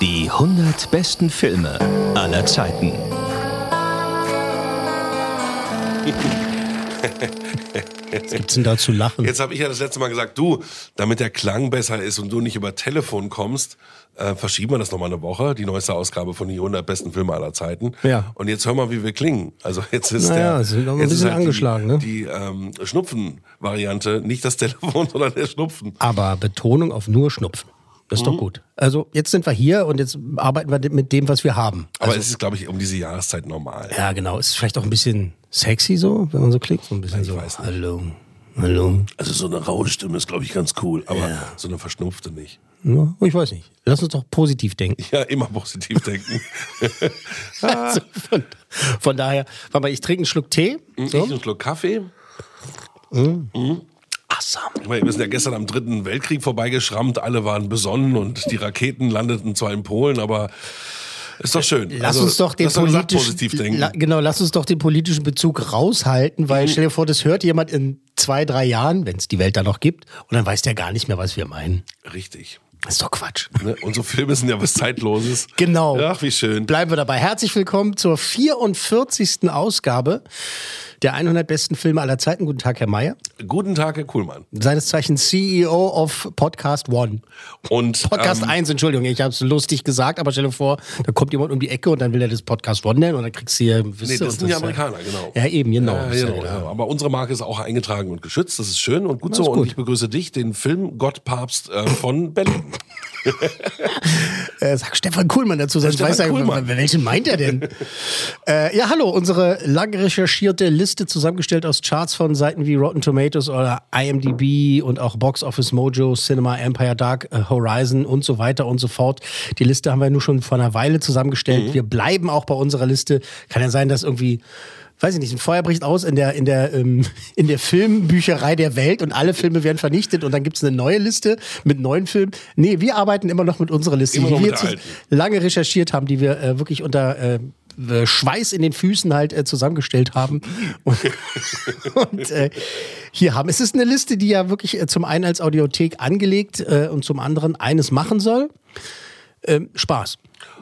Die 100 besten Filme aller Zeiten. Was gibt's denn da zu lachen? Jetzt habe ich ja das letzte Mal gesagt, du, damit der Klang besser ist und du nicht über Telefon kommst, äh, verschieben wir das nochmal eine Woche, die neueste Ausgabe von die 100 besten Filme aller Zeiten. Ja. Und jetzt hör mal, wie wir klingen. Also jetzt ist Naja, der, sind noch ein jetzt bisschen ist angeschlagen, die, ne? Die ähm, Schnupfen-Variante, nicht das Telefon, sondern der Schnupfen. Aber Betonung auf nur Schnupfen. Das ist doch Mhm. gut. Also jetzt sind wir hier und jetzt arbeiten wir mit dem, was wir haben. Aber Also, es ist, glaube ich, um diese Jahreszeit normal. ja, genau. Ist vielleicht auch ein bisschen sexy so, wenn man so klingt. So ein bisschen Ich so. weiß nicht. Hallo. Hallo. Also so eine raue Stimme ist, glaube ich, ganz cool, aber so eine verschnupfte nicht. Ja, ich weiß nicht. Lass uns doch positiv denken. Ja, immer positiv denken. Also von, von daher, warte mal, ich trinke einen Schluck Tee. Ich So. einen Schluck Kaffee. Assam. Ich meine, wir sind ja gestern am dritten Weltkrieg vorbeigeschrammt, alle waren besonnen und die Raketen landeten zwar in Polen, aber ist doch schön. Lass Also, uns doch den politischen. Mhm. La, genau, lass uns doch den politischen Bezug raushalten, weil stell dir vor, das hört jemand in zwei, drei Jahren, wenn es die Welt da noch gibt, und dann weiß der gar nicht mehr, was wir meinen. Richtig. Das ist doch Quatsch. Ne? Unsere Filme sind ja was Zeitloses. Genau. Ach, wie schön. Bleiben wir dabei. Herzlich willkommen zur 44. Ausgabe der 100 besten Filme aller Zeiten. Guten Tag, Herr Mayer. Guten Tag, Herr Kuhlmann. Seines Zeichens CEO of Podcast One. Und Podcast ähm, 1, Entschuldigung, ich habe es lustig gesagt, aber stell dir vor, da kommt jemand um die Ecke und dann will er das Podcast One nennen und dann kriegst du hier, Nee, das sind die ist ja- Amerikaner, genau. Ja, eben, genau. Ja, Das genau, ja. Aber unsere Marke ist auch eingetragen und geschützt. Das ist schön und gut Das so. ist Und gut. ich begrüße dich, den Film Gottpapst äh, von Berlin. Äh, sag Stefan Kuhlmann dazu, sonst weiß er, welchen meint er denn? äh, ja, hallo, unsere lang recherchierte Liste zusammengestellt aus Charts von Seiten wie Rotten Tomatoes oder IMDb und auch Box Office Mojo, Cinema Empire, Dark äh, Horizon und so weiter und so fort. Die Liste haben wir nur schon vor einer Weile zusammengestellt. Mhm. Wir bleiben auch bei unserer Liste. Kann ja sein, dass irgendwie weiß ich nicht, ein Feuer bricht aus in der, in der, ähm, in der Filmbücherei der Welt und alle Filme werden vernichtet und dann gibt's eine neue Liste mit neuen Filmen. Nee, wir arbeiten immer noch mit unserer Liste, die wir lange recherchiert haben, die wir äh, wirklich unter äh, äh, Schweiß in den Füßen halt äh, zusammengestellt haben. Und, und äh, hier haben. Es ist eine Liste, die ja wirklich äh, zum einen als Audiothek angelegt äh, und zum anderen eines machen soll. Ähm, Spaß.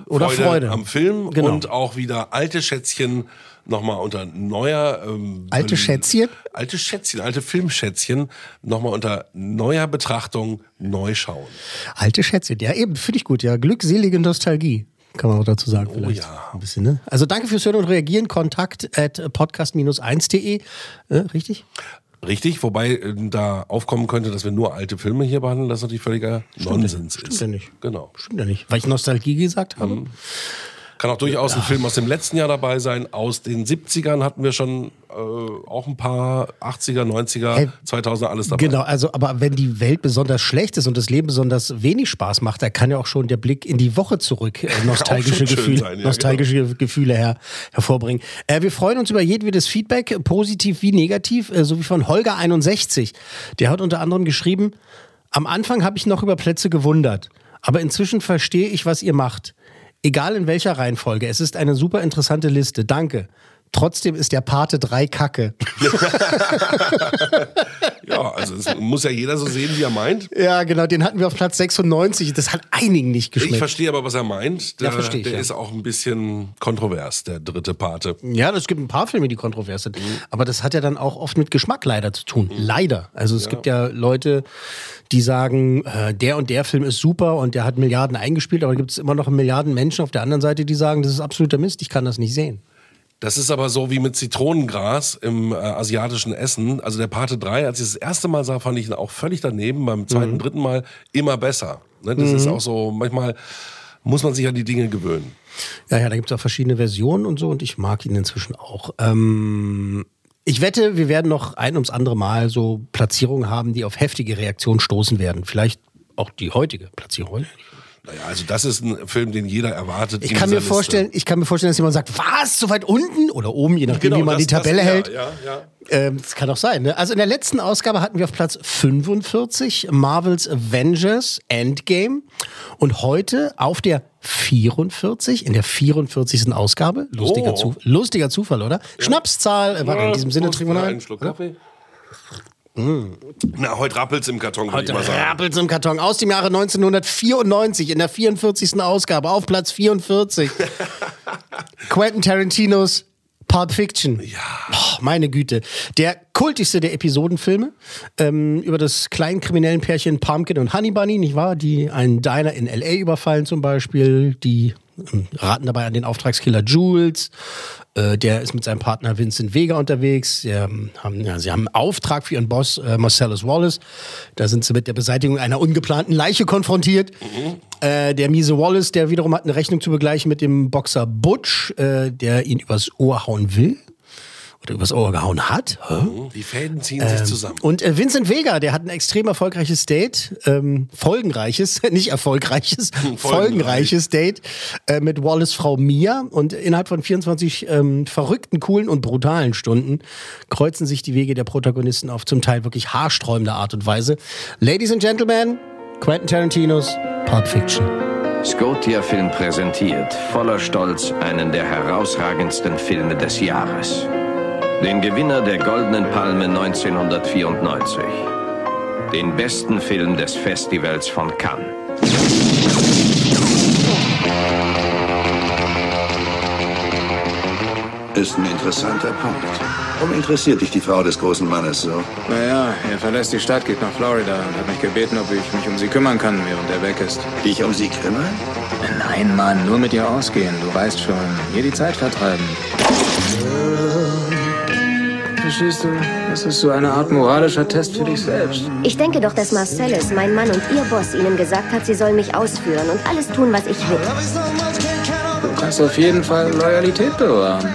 Oder Freude. am Film Genau. und auch wieder alte Schätzchen nochmal unter neuer ähm, Alte Schätzchen? alte Schätzchen, alte Filmschätzchen nochmal unter neuer Betrachtung neu schauen. Alte Schätze, ja eben, finde ich gut, ja. Glückselige Nostalgie. Kann man auch dazu sagen, vielleicht. ja. Ein bisschen, ne? Also danke fürs Hören und Reagieren. Kontakt at podcast-1.de. Äh, richtig? Richtig, wobei äh, da aufkommen könnte, dass wir nur alte Filme hier behandeln, das natürlich völliger Nonsens Stimmt ist. ja nicht. Genau. Stimmt ja nicht. Weil ich Nostalgie gesagt habe. Mhm. Kann auch durchaus ein Film aus dem letzten Jahr dabei sein. Aus den 70ern hatten wir schon äh, auch ein paar 80er, 90er, Hey, 2000er alles dabei. Genau, also aber wenn die Welt besonders schlecht ist und das Leben besonders wenig Spaß macht, da kann ja auch schon der Blick in die Woche zurück äh, nostalgische, Gefühle, sein, ja, nostalgische Gefühle her, hervorbringen. Äh, wir freuen uns über jedwedes Feedback, positiv wie negativ, äh, so wie von Holger61. Der hat unter anderem geschrieben, am Anfang habe ich noch über Plätze gewundert, aber inzwischen verstehe ich, was ihr macht. Egal in welcher Reihenfolge, es ist eine super interessante Liste. Danke. Trotzdem ist der Pate 3 Kacke. Ja, also es muss ja jeder so sehen, wie er meint. Ja, genau, den hatten wir auf Platz 96. Das hat einigen nicht Ich geschmeckt. verstehe aber, was er meint. Der, Ja, verstehe ich, der ja. ist auch ein bisschen kontrovers, der dritte Pate. Ja, es gibt ein paar Filme, die kontrovers sind. Aber das hat ja dann auch oft mit Geschmack leider zu tun. Leider. Also es gibt ja Leute, die sagen, äh, der und der Film ist super und der hat Milliarden eingespielt, aber gibt es immer noch Milliarden Menschen auf der anderen Seite, die sagen, das ist absoluter Mist, ich kann das nicht sehen. Das ist aber so wie mit Zitronengras im äh, asiatischen Essen. Also der Pate 3, als ich das erste Mal sah, fand ich ihn auch völlig daneben. Beim zweiten, Mhm. dritten Mal immer besser. Ne, das ist auch so, manchmal muss man sich an die Dinge gewöhnen. Ja, ja, da gibt es auch verschiedene Versionen und so und ich mag ihn inzwischen auch. Ähm, ich wette, wir werden noch ein ums andere Mal so Platzierungen haben, die auf heftige Reaktionen stoßen werden. Vielleicht auch die heutige Platzierung. Naja, also das ist ein Film, den jeder erwartet. Ich kann mir Liste. vorstellen, ich kann mir vorstellen, dass jemand sagt, was, so weit unten oder oben, je nachdem, Genau, wie man das- die Tabelle das, ja, hält. Ja, ja. Ähm, das kann auch sein. Ne? Also in der letzten Ausgabe hatten wir auf Platz 45 Marvels Avengers Endgame und heute auf der 44, in der 44. Ausgabe, lustiger, Oh. Zu, lustiger Zufall, oder? Schnapszahl, äh, warte, in diesem Sinne trinken wir noch einen. Schluck Kaffee. Na, heute rappelt's im Karton, würde ich Heute mal sagen. rappelt's im Karton aus dem Jahre 1994 in der 44. Ausgabe auf Platz 44. Quentin Tarantinos Pulp Fiction. Ja. Oh, meine Güte. Der kultigste der Episodenfilme ähm, über das kleinkriminellen Pärchen Pumpkin und Honey Bunny, nicht wahr? Die einen Diner in L.A. überfallen zum Beispiel. Die raten dabei an den Auftragskiller Jules. Äh, der ist mit seinem Partner Vincent Vega unterwegs. Sie haben, ja, sie haben einen Auftrag für ihren Boss äh, Marcellus Wallace. Da sind sie mit der Beseitigung einer ungeplanten Leiche konfrontiert. Äh, der miese Wallace, der wiederum hat eine Rechnung zu begleichen mit dem Boxer Butch, äh, der ihn übers Ohr hauen will. Oder übers Ohr gehauen hat. Hä? Die Fäden ziehen sich zusammen. Und äh, Vincent Vega, der hat ein extrem erfolgreiches Date, ähm, folgenreiches, nicht erfolgreiches, folgenreiches Date äh, mit Wallace Frau Mia. Und innerhalb von 24 ähm, verrückten, coolen und brutalen Stunden kreuzen sich die Wege der Protagonisten auf zum Teil wirklich haarsträubende Art und Weise. Ladies and Gentlemen, Quentin Tarantinos Pulp Fiction. Scotia Film präsentiert voller Stolz einen der herausragendsten Filme des Jahres. Den Gewinner der Goldenen Palme 1994. Den besten Film des Festivals von Cannes. Ist ein interessanter Punkt. Warum interessiert dich die Frau des großen Mannes so? Naja, er verlässt die Stadt, geht nach Florida und hat mich gebeten, ob ich mich um sie kümmern kann, während er weg ist. Dich um sie kümmern? Nein, Mann, nur mit ihr ausgehen, du weißt schon. Hier die Zeit vertreiben. Verstehst du? Das ist so eine Art moralischer Test für dich selbst. Ich denke doch, dass Marcellus, mein Mann und ihr Boss, ihnen gesagt hat, sie sollen mich ausführen und alles tun, was ich will. Du kannst auf jeden Fall Loyalität bewahren.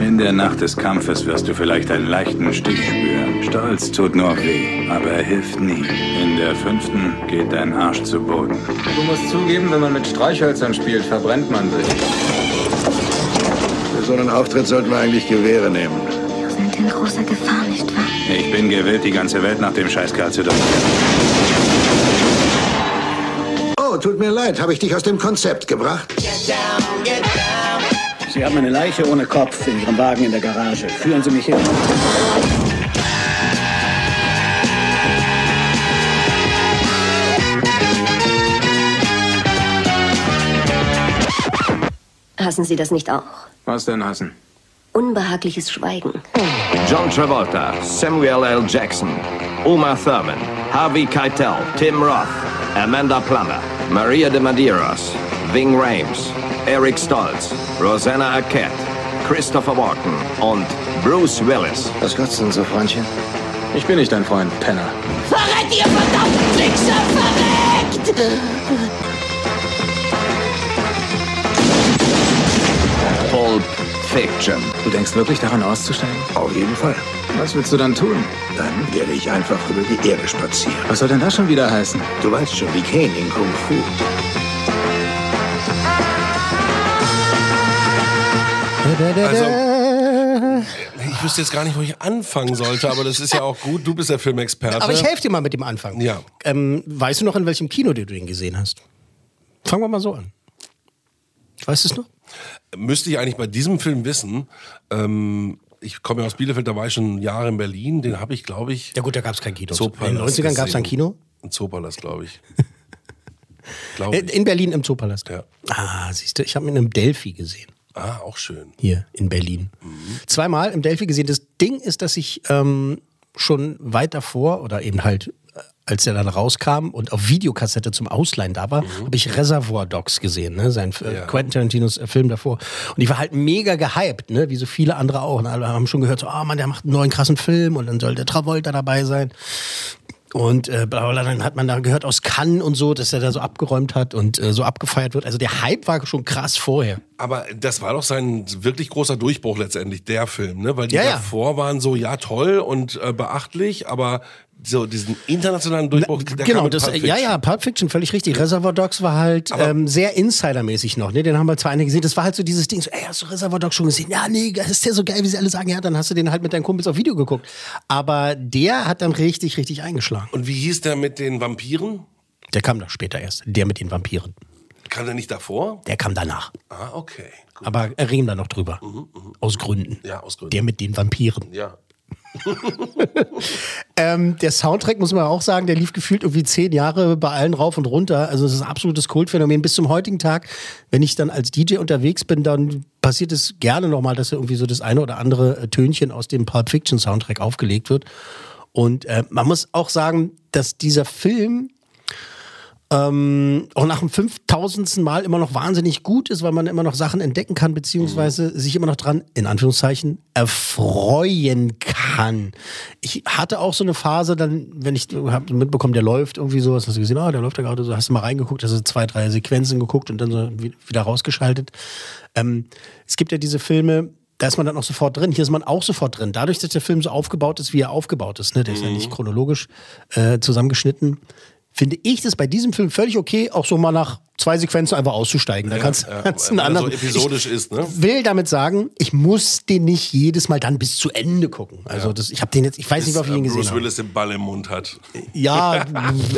In der Nacht des Kampfes wirst du vielleicht einen leichten Stich spüren. Stolz tut nur weh, aber er hilft nie. In der fünften geht dein Arsch zu Boden. Du musst zugeben, wenn man mit Streichhölzern spielt, verbrennt man sich. Für so einen Auftritt sollten wir eigentlich Gewehre nehmen. In großer Gefahr, nicht wahr? Ich bin gewillt, die ganze Welt nach dem Scheißkerl zu dominieren. Oh, tut mir leid, habe ich dich aus dem Konzept gebracht? Sie haben eine Leiche ohne Kopf in Ihrem Wagen in der Garage. Führen Sie mich hin. Hassen Sie das nicht auch? Was denn hassen? Unbehagliches Schweigen. John Travolta, Samuel L. Jackson, Uma Thurman, Harvey Keitel, Tim Roth, Amanda Plummer, Maria de Medeiros, Ving Rhames, Eric Stoltz, Rosanna Arquette, Christopher Walken und Bruce Willis. Was kotzt denn so, Freundchen? Ich bin nicht dein Freund, Penner. Verreckt, ihr verdammten Wichser! Verreckt! Fiction. Du denkst wirklich daran auszusteigen? Auf jeden Fall. Was willst du dann tun? Dann werde ich einfach über die Erde spazieren. Was soll denn das schon wieder heißen? Du weißt schon, wie Kane in Kung Fu. Also, ich wüsste jetzt gar nicht, wo ich anfangen sollte, aber das ist ja auch gut. Du bist der Filmexperte. Aber ich helfe dir mal mit dem Anfang. Ja. Ähm, weißt du noch, in welchem Kino du den gesehen hast? Fangen wir mal so an. Weißt du es noch? Müsste ich eigentlich bei diesem Film wissen. Ähm, ich komme ja aus Bielefeld, da war ich schon Jahre in Berlin. Den habe ich, glaube ich, Ja gut, da gab es kein Kino. Zoopalast in den 90ern gab es ein. Kino. Ein Zoopalast, glaube ich. glaube Äh, ich. In Berlin im Zoopalast. Ja. Ah, siehst du, ich habe ihn im Delphi gesehen. Ah, auch schön. Hier in Berlin. Zweimal im Delphi gesehen. Das Ding ist, dass ich ähm, schon weit davor oder eben halt, als er dann rauskam und auf Videokassette zum Ausleihen da war, habe ich Reservoir Dogs gesehen, ne? sein äh, Ja. Quentin Tarantinos äh, Film davor. Und ich war halt mega gehypt, ne? wie so viele andere auch. Und alle haben schon gehört, so, oh Mann, der macht einen neuen krassen Film und dann soll der Travolta dabei sein. Und äh, bla, bla, dann hat man da gehört aus Cannes und so, dass er da so abgeräumt hat und äh, so abgefeiert wird. Also der Hype war schon krass vorher. Aber das war doch sein wirklich großer Durchbruch letztendlich, der Film, ne? Weil die Ja, ja. davor waren so, ja, toll und äh, beachtlich, aber so diesen internationalen Durchbruch, der kam genau, das, ja, ja, Pulp Fiction, völlig richtig. Reservoir Dogs war halt ähm, sehr Insidermäßig noch, ne? Den haben wir zwar einige gesehen, das war halt so dieses Ding, so, ey, hast du Reservoir Dogs schon gesehen? Ja, nee, das ist ja so geil, wie sie alle sagen, ja, dann hast du den halt mit deinen Kumpels auf Video geguckt. Aber der hat dann richtig, richtig eingeschlagen. Und wie hieß der mit den Vampiren? Der kam dann später erst, der mit den Vampiren. Kam der nicht davor? Der kam danach. Ah, okay. Gut. Aber reden wir noch drüber. Aus Gründen. Ja, aus Gründen. Der mit den Vampiren. Ja. Ähm, der Soundtrack, muss man auch sagen, der lief gefühlt irgendwie zehn Jahre bei allen rauf und runter. Also es ist ein absolutes Kultphänomen bis zum heutigen Tag. Wenn ich dann als DJ unterwegs bin, dann passiert es gerne nochmal, dass irgendwie so das eine oder andere äh, Tönchen aus dem Pulp Fiction Soundtrack aufgelegt wird. Und äh, man muss auch sagen, dass dieser Film ähm, auch nach dem 5000. Mal immer noch wahnsinnig gut ist, weil man immer noch Sachen entdecken kann, beziehungsweise sich immer noch dran, in Anführungszeichen, erfreuen kann. Ich hatte auch so eine Phase, dann, wenn ich hab mitbekommen, der läuft irgendwie so, hast du gesehen, ah, der läuft da gerade so, hast du mal reingeguckt, hast du zwei, drei Sequenzen geguckt und dann so wie- wieder rausgeschaltet. Ähm, es gibt ja diese Filme, da ist man dann auch sofort drin. Hier ist man auch sofort drin. Dadurch, dass der Film so aufgebaut ist, wie er aufgebaut ist, ne? der ist ja nicht chronologisch äh, zusammengeschnitten, finde ich das bei diesem Film völlig okay, auch so mal nach zwei Sequenzen einfach auszusteigen. Da kannst, ja, kannst weil einen er anderen. so episodisch ich ist, ne? will damit sagen, ich muss den nicht jedes Mal dann bis zu Ende gucken. Also das, ich habe den jetzt, ich weiß nicht, ob ich ihn äh, gesehen Bruce habe. Willis den Ball im Mund hat. Ja,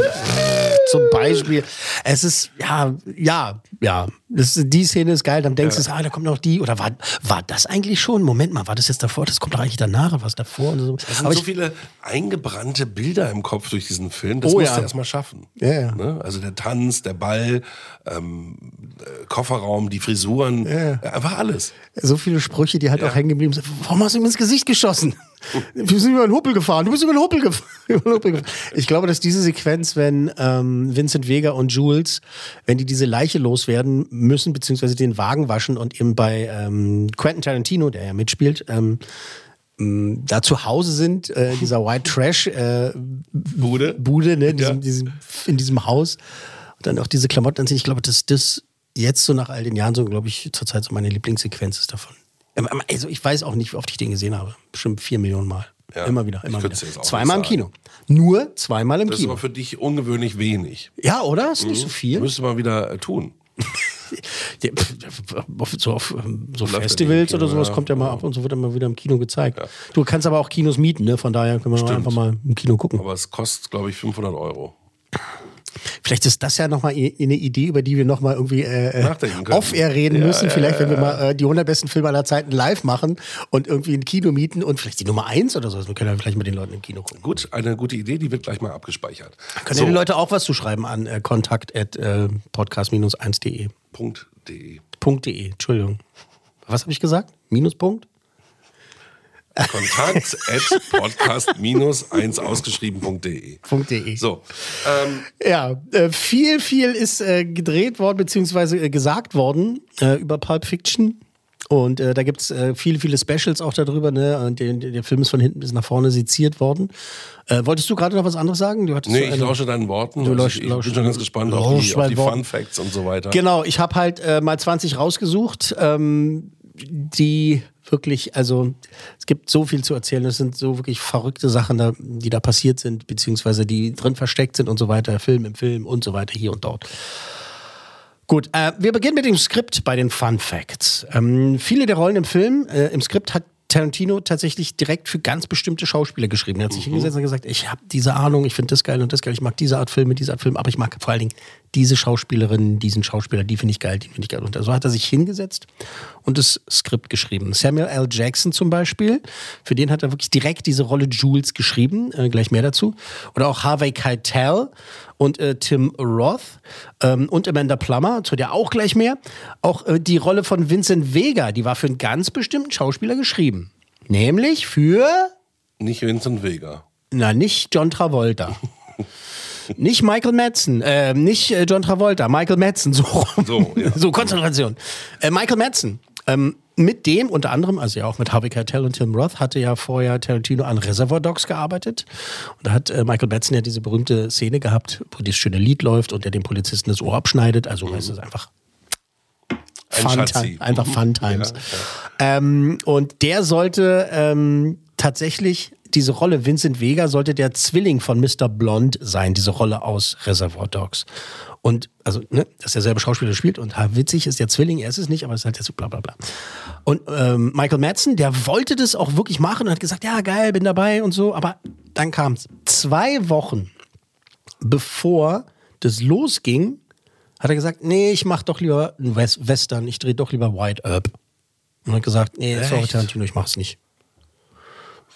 zum Beispiel. Es ist, ja, ja, ja. Das, die Szene ist geil, dann denkst du, ah, da kommt noch die. Oder war, war das eigentlich schon? Moment mal, war das jetzt davor? Das kommt doch eigentlich danach, was davor? Und so. Es sind Aber so viele eingebrannte Bilder im Kopf durch diesen Film. Das Oh musst ja. du erstmal schaffen. Ja, ja. Ne? Also der Tanz, der Ball, ähm, äh, Kofferraum, die Frisuren, äh, einfach alles. so viele Sprüche, die halt auch hängen geblieben sind. Warum hast du ihm ins Gesicht geschossen? Wir sind über den Huppel gefahren. Du bist über den Huppel, gef über den Huppel gefahren. Ich glaube, dass diese Sequenz, wenn ähm, Vincent Vega und Jules, wenn die diese Leiche loswerden müssen, beziehungsweise den Wagen waschen und eben bei ähm, Quentin Tarantino, der ja mitspielt, ähm, da zu Hause sind, äh, dieser White Trash äh, Bude. Bude, ne, in diesem, diesem, in diesem Haus. Und dann auch diese Klamotten anziehen. Ich glaube, dass das jetzt so nach all den Jahren so, glaube ich, zurzeit so meine Lieblingssequenz ist davon. Ähm, Also ich weiß auch nicht, wie oft ich den gesehen habe. Bestimmt vier Millionen Mal. Ja, immer wieder, immer wieder. Zweimal im Kino. Nur zweimal im Das ist Kino. aber für dich ungewöhnlich wenig. Ja, oder? Ist nicht so viel. Müsste man wieder äh, tun. so auf ähm, so Festivals Kino, oder sowas ja. kommt ja mal ab und so wird immer wieder im Kino gezeigt. Ja. Du kannst aber auch Kinos mieten, ne? von daher können wir einfach mal im Kino gucken. Aber es kostet, glaube ich, 500 Euro. Vielleicht ist das ja nochmal eine Idee, über die wir nochmal irgendwie äh, äh off-air reden ja, müssen. Vielleicht, wenn wir mal äh, die 100 besten Filme aller Zeiten live machen und irgendwie ein Kino mieten und vielleicht die Nummer 1 oder sowas. Wir können ja vielleicht mit den Leuten im Kino gucken. Gut, eine gute Idee, die wird gleich mal abgespeichert. Können so. ja die Leute auch was zu schreiben an äh, kontakt.podcast-1.de. Minus.de. .de, Entschuldigung. Was habe ich gesagt? Minuspunkt? Kontakt at podcast-1 ausgeschrieben.de. .de. So. Ähm. Ja, äh, viel, viel ist äh, gedreht worden, beziehungsweise äh, gesagt worden äh, über Pulp Fiction. Und äh, da gibt es äh, viele, viele Specials auch darüber. Ne? Und der, der Film ist von hinten bis nach vorne seziert worden. Äh, wolltest du gerade noch was anderes sagen? Du hattest nee, ich lausche deinen Worten. Du Also lausch- ich, ich lausch- bin schon ganz gespannt auf die, auf die. Fun Facts und so weiter. Genau, ich habe halt äh, mal 20 rausgesucht, ähm, die wirklich, also es gibt so viel zu erzählen. Es sind so wirklich verrückte Sachen, da, die da passiert sind, beziehungsweise die drin versteckt sind und so weiter. Film im Film und so weiter, hier und dort. Gut, äh, wir beginnen mit dem Skript bei den Fun Facts. Ähm, viele der Rollen im Film, äh, im Skript hat Tarantino tatsächlich direkt für ganz bestimmte Schauspieler geschrieben. Er hat sich hingesetzt und gesagt, ich habe diese Ahnung, ich finde das geil und das geil, ich mag diese Art Filme, diese Art Film, aber ich mag vor allen Dingen diese Schauspielerin, diesen Schauspieler, die finde ich geil, die finde ich geil. Und so hat er sich hingesetzt und das Skript geschrieben. Samuel L. Jackson zum Beispiel, für den hat er wirklich direkt diese Rolle Jules geschrieben, äh, gleich mehr dazu. Oder auch Harvey Keitel und äh, Tim Roth ähm, und Amanda Plummer, zu der auch gleich mehr. Auch äh, die Rolle von Vincent Vega, die war für einen ganz bestimmten Schauspieler geschrieben. Nämlich für, Nicht Vincent Vega. na, nicht John Travolta. nicht Michael Madsen, äh, nicht John Travolta, Michael Madsen, so rum. So, ja. so Konzentration. Äh, Michael Madsen. Ähm, mit dem unter anderem, also ja auch mit Harvey Keitel und Tim Roth, hatte ja vorher Tarantino an Reservoir Dogs gearbeitet. Und da hat äh, Michael Batson ja diese berühmte Szene gehabt, wo dieses schöne Lied läuft und der dem Polizisten das Ohr abschneidet. Also mhm. es ist einfach Fun Time, einfach Fun Times. Ja, ja. Ähm, und der sollte ähm, tatsächlich diese Rolle Vincent Vega sollte der Zwilling von Mr. Blonde sein, diese Rolle aus Reservoir Dogs. Und also, ne, dass derselbe Schauspieler spielt und ha, witzig ist der Zwilling, er ist es nicht, aber es ist halt jetzt so bla bla bla. Und ähm, Michael Madsen, der wollte das auch wirklich machen und hat gesagt, ja geil, bin dabei und so, aber dann kam es zwei Wochen bevor das losging, hat er gesagt, nee, ich mach doch lieber einen Western, ich drehe doch lieber White Earp. Und hat gesagt, nee, sorry Tarantino, ich mach's nicht.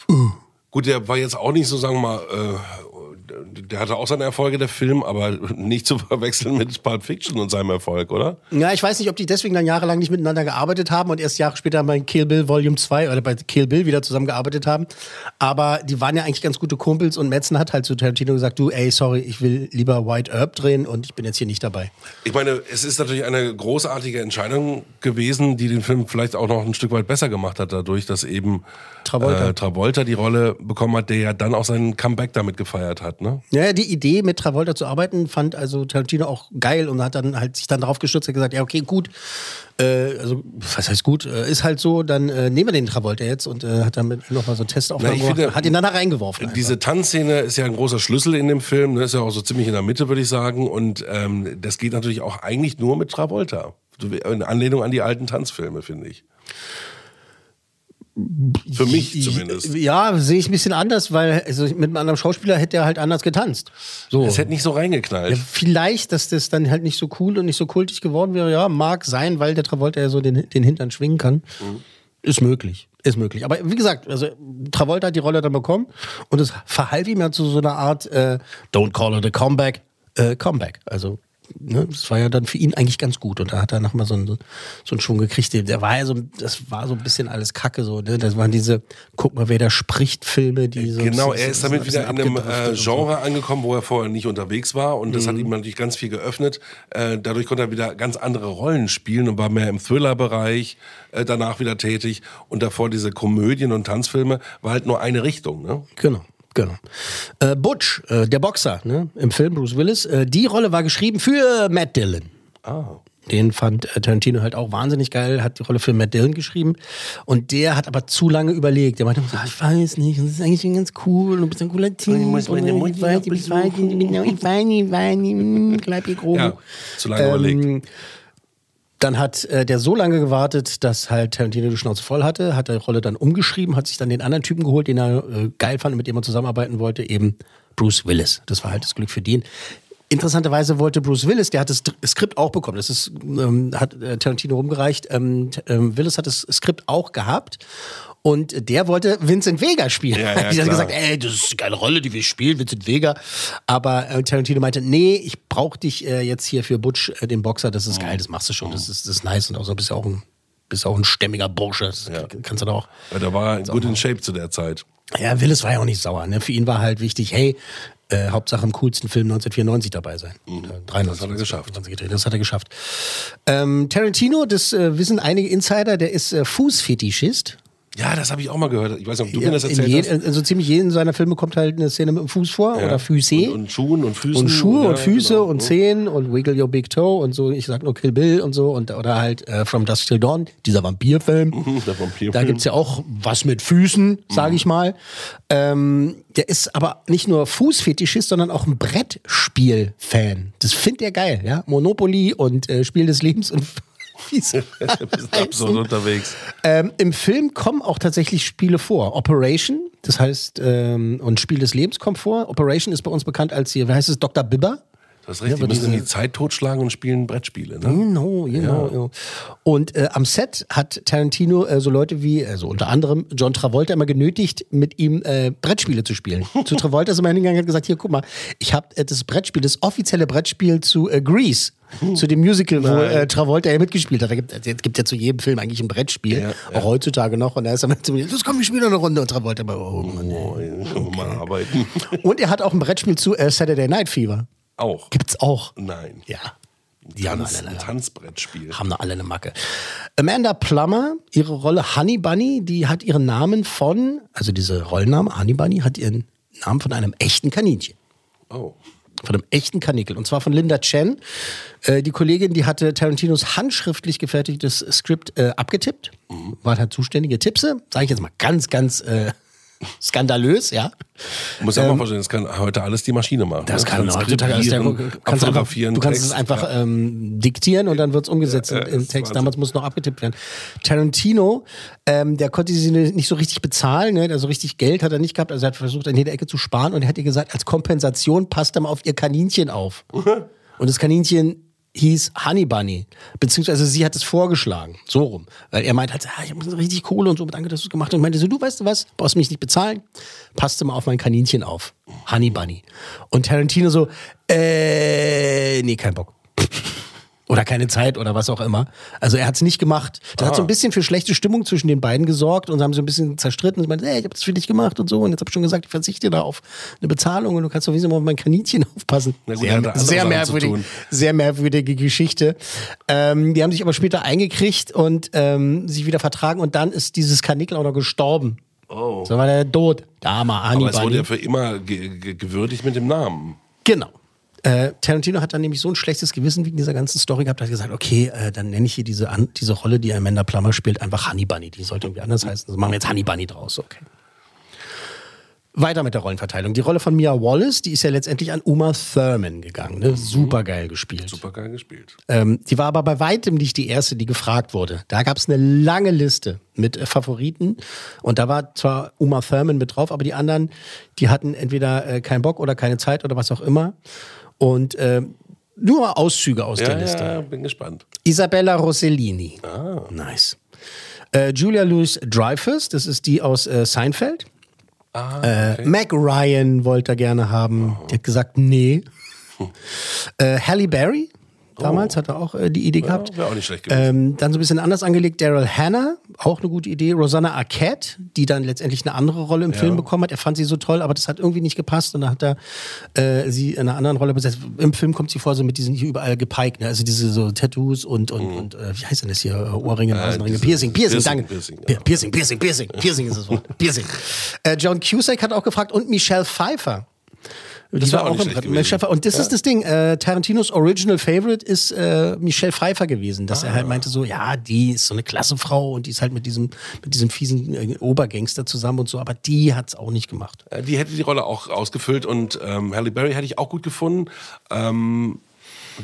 Uh. Gut, der war jetzt auch nicht so, sagen wir mal, äh, der hatte auch seine Erfolge, der Film, aber nicht zu verwechseln mit Pulp Fiction und seinem Erfolg, oder? Ja, ich weiß nicht, ob die deswegen dann jahrelang nicht miteinander gearbeitet haben und erst Jahre später bei Kill Bill Volume 2 oder bei Kill Bill wieder zusammengearbeitet haben. Aber die waren ja eigentlich ganz gute Kumpels und Metzen hat halt zu Tarantino gesagt, du, ey, sorry, ich will lieber White Herb drehen und ich bin jetzt hier nicht dabei. Ich meine, es ist natürlich eine großartige Entscheidung gewesen, die den Film vielleicht auch noch ein Stück weit besser gemacht hat, dadurch, dass eben Travolta, äh, Travolta die Rolle bekommen hat, der ja dann auch seinen Comeback damit gefeiert hat, ne? Ja, die Idee mit Travolta zu arbeiten fand also Tarantino auch geil und hat dann halt sich dann darauf gestürzt und gesagt, ja okay, gut, äh, also was heißt gut, äh, ist halt so, dann äh, nehmen wir den Travolta jetzt und äh, hat damit nochmal so Testaufnahmen gemacht, finde, hat ihn dann da reingeworfen. Einfach. Diese Tanzszene ist ja ein großer Schlüssel in dem Film, ne? ist ja auch so ziemlich in der Mitte, würde ich sagen und ähm, das geht natürlich auch eigentlich nur mit Travolta. In Anlehnung an die alten Tanzfilme, finde ich. Für mich zumindest. Ja, sehe ich ein bisschen anders, weil also mit einem anderen Schauspieler hätte er halt anders getanzt. So. Es hätte nicht so reingeknallt. Ja, vielleicht, dass das dann halt nicht so cool und nicht so kultig geworden wäre. Ja, mag sein, weil der Travolta ja so den, den Hintern schwingen kann. Mhm. Ist möglich. Ist möglich. Aber wie gesagt, also Travolta hat die Rolle dann bekommen und es verhalf ihm ja zu so einer Art äh, Don't call it a comeback, äh, Comeback. Also ne, das war ja dann für ihn eigentlich ganz gut. Und da hat er nochmal so einen, so einen Schwung gekriegt. Der war ja so, das war so ein bisschen alles Kacke so. Ne? Das waren diese, guck mal, wer da spricht, Filme, die so. Genau, er ist damit wieder in einem äh, Genre so. angekommen, wo er vorher nicht unterwegs war. Und das mhm. hat ihm natürlich ganz viel geöffnet. Äh, dadurch konnte er wieder ganz andere Rollen spielen und war mehr im Thriller-Bereich äh, danach wieder tätig. Und davor diese Komödien und Tanzfilme war halt nur eine Richtung. Ne? Genau. Genau. Äh, Butch, äh, der Boxer, ne, im Film Bruce Willis, äh, die Rolle war geschrieben für Matt Dillon. Ah. Den fand äh, Tarantino halt auch wahnsinnig geil, hat die Rolle für Matt Dillon geschrieben. Und der hat aber zu lange überlegt. Der meinte, ah, ich weiß nicht, das ist eigentlich ganz cool, du bist ein cooler Typ. Ich muss meine Mutter ich weiß, ich weiß, ich weiß, ich weiß, ich bleib hier grob. Ja, zu lange ähm, überlegt. Dann hat äh, der so lange gewartet, dass halt Tarantino die Schnauze voll hatte, hat die Rolle dann umgeschrieben, hat sich dann den anderen Typen geholt, den er äh, geil fand, mit dem er zusammenarbeiten wollte, eben Bruce Willis. Das war halt das Glück für den. Interessanterweise wollte Bruce Willis, der hat das Skript auch bekommen. Das ist, ähm, hat äh, Tarantino rumgereicht. Ähm, ähm, Willis hat das Skript auch gehabt und der wollte Vincent Vega spielen. Ja, ja, die hat gesagt, ey, das ist eine geile Rolle, die wir spielen, Vincent Vega. Aber äh, Tarantino meinte, nee, ich brauche dich äh, jetzt hier für Butch, äh, den Boxer, das ist oh. geil, das machst du schon, das ist, das ist nice und auch so bist du auch ein, bist auch ein stämmiger Bursche, das ja. kannst du doch. Ja, da war er gut in Shape zu der Zeit. Ja, Willis war ja auch nicht sauer. Ne? Für ihn war halt wichtig, hey, äh, Hauptsache im coolsten Film 1994 dabei sein. Mhm. 93, das hat er geschafft. Das hat er geschafft. Ähm, Tarantino, das äh, wissen einige Insider, der ist äh, Fußfetischist. Ja, das habe ich auch mal gehört. Ich weiß nicht, ob du ja, mir das erzählt je, hast. Also ziemlich jeden seiner Filme kommt halt eine Szene mit dem Fuß vor ja. oder Füße. Und, und, Schuhen und Füßen. Und Schuhe ja, und Füße genau. und Zehen und Wiggle Your Big Toe und so. Ich sag nur Kill Bill und so. Und, oder halt äh, From Dusk Till Dawn, dieser Vampirfilm. Der Vampirfilm. Da gibt's ja auch was mit Füßen, sage ich mal. Ähm, der ist aber nicht nur Fußfetischist, sondern auch ein Brettspiel-Fan. Das findet er geil, ja. Monopoly und äh, Spiel des Lebens und wie sie absurd unterwegs. Ähm, Im Film kommen auch tatsächlich Spiele vor. Operation, das heißt, ähm, und Spiel des Lebens kommt vor. Operation ist bei uns bekannt als hier, wie heißt es, Dr. Bibber? Das ist richtig, ja, die müssen die Zeit totschlagen und spielen Brettspiele. Ne? Genau, genau. Ja. Und äh, am Set hat Tarantino äh, so Leute wie, also unter anderem John Travolta immer genötigt, mit ihm äh, Brettspiele zu spielen. zu Travolta ist immer hingegangen und hat gesagt, hier, guck mal, ich habe äh, das Brettspiel, das offizielle Brettspiel zu äh, Grease zu dem Musical, wo äh, Travolta ja mitgespielt hat. Da gibt es gibt ja zu jedem Film eigentlich ein Brettspiel, ja, ja. auch heutzutage noch. Und da ist er mit zu mir, los komm, wir spielen eine Runde. Und Travolta bei, oh Mann, oh, okay. mal arbeiten. Und er hat auch ein Brettspiel zu äh, Saturday Night Fever. Auch? Gibt's auch. Nein. Ja. Die haben Tanz, alle, ein Tanzbrettspiel. haben da alle eine Macke. Amanda Plummer, ihre Rolle Honey Bunny, die hat ihren Namen von, also diese Rollenname Honey Bunny hat ihren Namen von einem echten Kaninchen. Oh. Von einem echten Kanickel. Und zwar von Linda Chen. Äh, die Kollegin, die hatte Tarantinos handschriftlich gefertigtes Skript äh, abgetippt. War halt zuständige Tippse. Sage ich jetzt mal ganz, ganz äh, skandalös, ja. Du musst ja mal vorstellen, das kann heute alles die Maschine machen. Das ne? kann heutzutage alles der, kannst einfach, abfotografieren, Du kannst es einfach ja. ähm, diktieren und dann wird es umgesetzt Ja, im- ja, im Text. Damals muss noch abgetippt werden. Tarantino, ähm, der konnte sie nicht so richtig bezahlen, ne? also richtig Geld hat er nicht gehabt. Also er hat versucht, an jeder Ecke zu sparen und er hat ihr gesagt, als Kompensation passt er mal auf ihr Kaninchen auf. und das Kaninchen hieß Honey Bunny. Beziehungsweise sie hat es vorgeschlagen. So rum. Weil er meint halt, ah, ich habe richtig Kohle und so, danke, dass du es gemacht hast. Und meinte so, du weißt du was, brauchst mich nicht bezahlen, passt du mal auf mein Kaninchen auf. Honey Bunny. Und Tarantino so, äh, nee, kein Bock. Oder keine Zeit oder was auch immer. Also er hat es nicht gemacht. Das hat so ein bisschen für schlechte Stimmung zwischen den beiden gesorgt und sie haben so ein bisschen zerstritten. Sie meinte, hey, ich habe das für dich gemacht und so. Und jetzt habe ich schon gesagt, ich verzichte da auf eine Bezahlung und du kannst sowieso mal auf mein Kaninchen aufpassen. Gut, sehr, sehr, merkwürdig, sehr merkwürdige Geschichte. Ähm, die haben sich aber später eingekriegt und ähm, sich wieder vertragen und dann ist dieses Kanickel auch noch gestorben. Oh. So war der tot. Der arme Ani Aber es wurde Bunny. ja für immer ge ge gewürdigt mit dem Namen. Genau. Äh, Tarantino hat dann nämlich so ein schlechtes Gewissen wegen dieser ganzen Story gehabt, dass er gesagt okay, äh, dann nenne ich hier diese, an, diese Rolle, die Amanda Plummer spielt, einfach Honey Bunny. Die sollte irgendwie anders heißen. Also machen wir jetzt Honey Bunny draus. Okay. Weiter mit der Rollenverteilung. Die Rolle von Mia Wallace, die ist ja letztendlich an Uma Thurman gegangen. Ne? Super geil gespielt. Super geil gespielt. Ähm, die war aber bei weitem nicht die erste, die gefragt wurde. Da gab es eine lange Liste mit äh, Favoriten und da war zwar Uma Thurman mit drauf, aber die anderen, die hatten entweder äh, keinen Bock oder keine Zeit oder was auch immer. Und ähm, nur Auszüge aus der Ja, Liste. ja, bin gespannt. Isabella Rossellini. Ah. Nice. Äh, Julia Louis Dreyfus, das ist die aus äh, Seinfeld. Ah, Äh, Meg Ryan wollte er gerne haben. Die hat gesagt, nee. Äh, Halle Berry, damals hat er auch äh, die Idee gehabt. Wäre auch nicht schlecht gewesen. Ähm, dann so ein bisschen anders angelegt, Daryl Hannah, auch eine gute Idee. Rosanna Arquette, die dann letztendlich eine andere Rolle im Film bekommen hat. Er fand sie so toll, aber das hat irgendwie nicht gepasst. Und dann hat er äh, sie in einer anderen Rolle besetzt. Im Film kommt sie vor, so mit diesen hier überall gepiked, ne? also diese so Tattoos und, und, und äh, wie heißt denn das hier? Ohrringe, Nasenringe, Piercing, Piercing, Piercing, danke. Piercing, Pi- ja. Piercing, Piercing, Piercing, Piercing ist das Wort. Piercing. Äh, John Cusack hat auch gefragt und Michelle Pfeiffer. Die Das war auch auch nicht im. Michelle. Und das ist das Ding. Äh, Tarantinos Original Favorite ist äh, Michelle Pfeiffer gewesen, dass er halt Ah. meinte so, ja, die ist so eine klasse Frau und die ist halt mit diesem mit diesem fiesen äh, Obergangster zusammen und so, aber die hat's auch nicht gemacht. Äh, Die hätte die Rolle auch ausgefüllt und ähm, Halle Berry hätte ich auch gut gefunden. Ähm,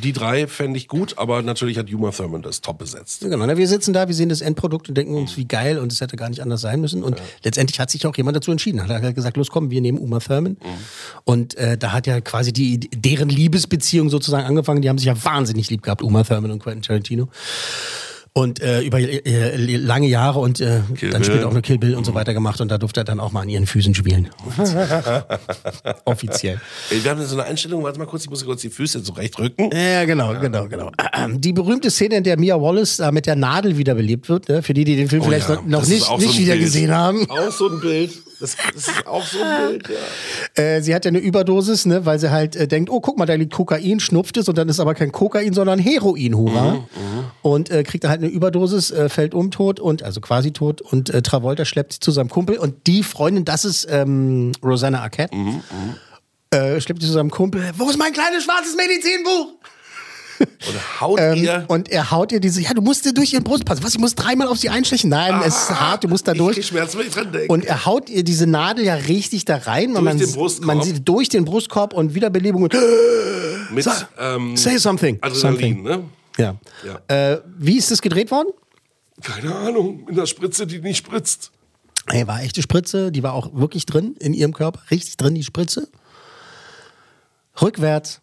die drei fände ich gut, aber natürlich hat Uma Thurman das top besetzt. Genau, ne? wir sitzen da, wir sehen das Endprodukt und denken uns, wie geil und es hätte gar nicht anders sein müssen. Und letztendlich hat sich auch jemand dazu entschieden. Hat halt gesagt, los komm, wir nehmen Uma Thurman. Und äh, da hat ja quasi die, deren Liebesbeziehung sozusagen angefangen. Die haben sich ja wahnsinnig lieb gehabt, Uma Thurman und Quentin Tarantino. Und äh, über äh, lange Jahre und äh, dann später auch eine Kill Bill und so weiter gemacht und da durfte er dann auch mal an ihren Füßen spielen. Offiziell. Wir haben so eine Einstellung, warte mal kurz, ich muss kurz die Füße zurechtrücken. Ja, genau, genau, genau. Die berühmte Szene, in der Mia Wallace da mit der Nadel wiederbelebt wird, ne? für die, die den Film Oh vielleicht ja, noch, noch nicht, so nicht wieder Bild. gesehen haben. Auch so ein Bild. Das, das ist auch so Bild, ja. Äh, sie hat ja eine Überdosis, ne? weil sie halt äh, denkt, oh, guck mal, da liegt Kokain, schnupft es und dann ist aber kein Kokain, sondern Heroin, hurra. Und äh, kriegt da halt eine Überdosis, äh, fällt um tot und, also quasi tot und äh, Travolta schleppt sie zu seinem Kumpel und die Freundin, das ist ähm, Rosanna Arquette, äh, schleppt sie zu seinem Kumpel, wo ist mein kleines schwarzes Medizinbuch? Und haut Ähm, ihr. und er haut ihr diese, ja, du musst dir durch ihren Brust passen. Was, ich muss dreimal auf sie einstechen? Nein, es ist hart, du musst da Ah, Ich durch. Schmerzen, wenn ich dran denke. Und er haut ihr diese Nadel ja richtig da rein. Durch man, den Brustkorb. man sieht durch den Brustkorb und Wiederbelebung. Und Mit, Sa- ähm, say something. Adrenalin, something. ne? Ja. Ja. Äh, wie ist das gedreht worden? Keine Ahnung, in der Spritze, die nicht spritzt. Ey, war echte Spritze, die war auch wirklich drin in ihrem Körper, richtig drin, die Spritze. Rückwärts.